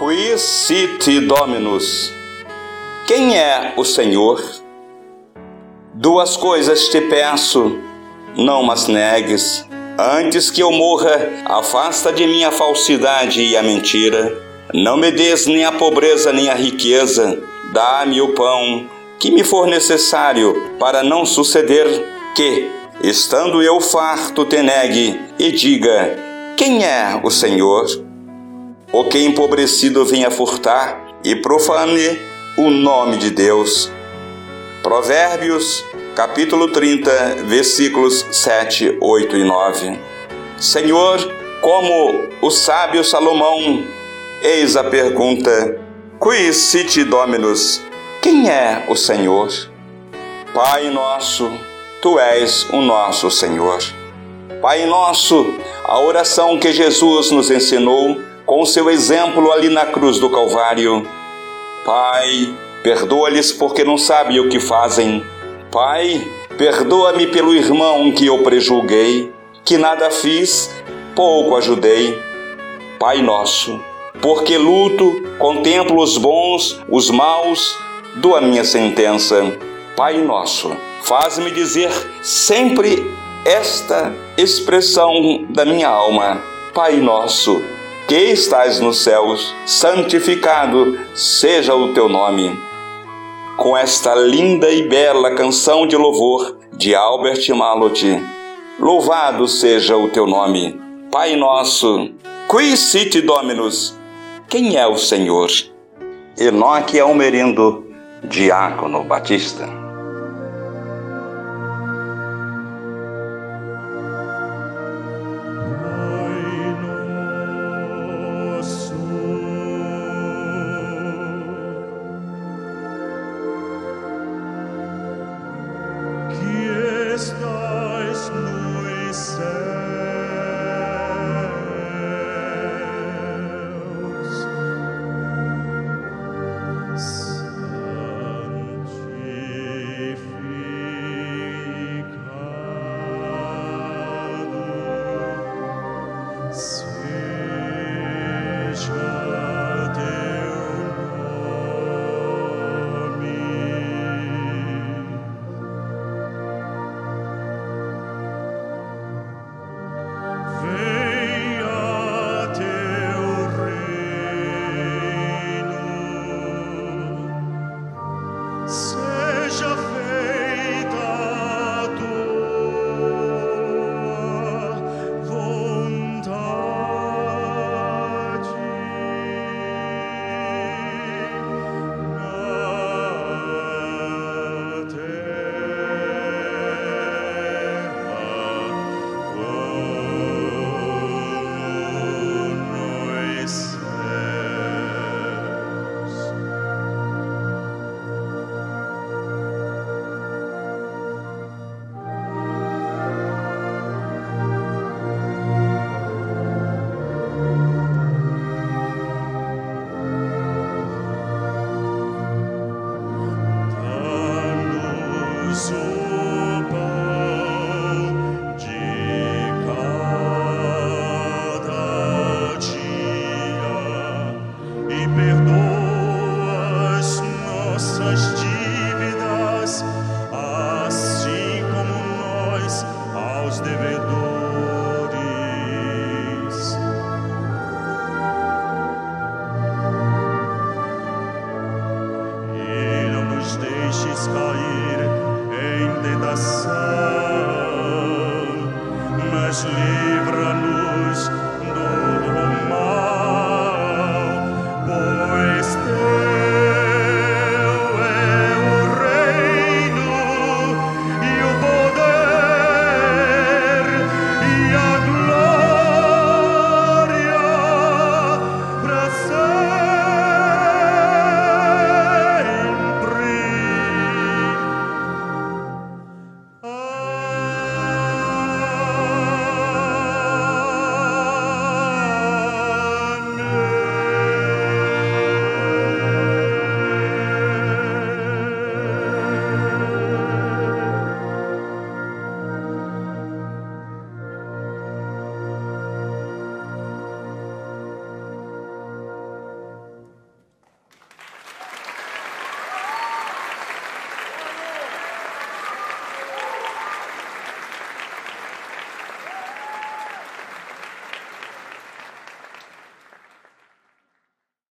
Qui sit Dominus? Quem é o Senhor? Duas coisas te peço, não mas negues. Antes que eu morra, afasta de mim a falsidade e a mentira. Não me des nem a pobreza nem a riqueza. Dá-me o pão que me for necessário, para não suceder que, estando eu farto, te negue e diga: Quem é o Senhor? Ou que empobrecido venha furtar e profane o nome de Deus. Provérbios, capítulo 30, versículos 7, 8 e 9. Senhor, como o sábio Salomão, eis a pergunta: Qui sit Dominus? Quem é o Senhor? Pai nosso, tu és o nosso Senhor. Pai nosso, a oração que Jesus nos ensinou com o seu exemplo ali na cruz do Calvário. Pai, perdoa-lhes porque não sabem o que fazem. Pai, perdoa-me pelo irmão que eu prejulguei, que nada fiz, pouco ajudei. Pai nosso, porque luto, contemplo os bons, os maus, dou a minha sentença. Pai nosso, faz-me dizer sempre esta expressão da minha alma. Pai nosso, que estás nos céus, santificado seja o teu nome. Com esta linda e bela canção de louvor de Albert Malot, louvado seja o teu nome. Pai nosso, qui sit Dominus? Quem é o Senhor? Enoque Almerindo Diácono Batista.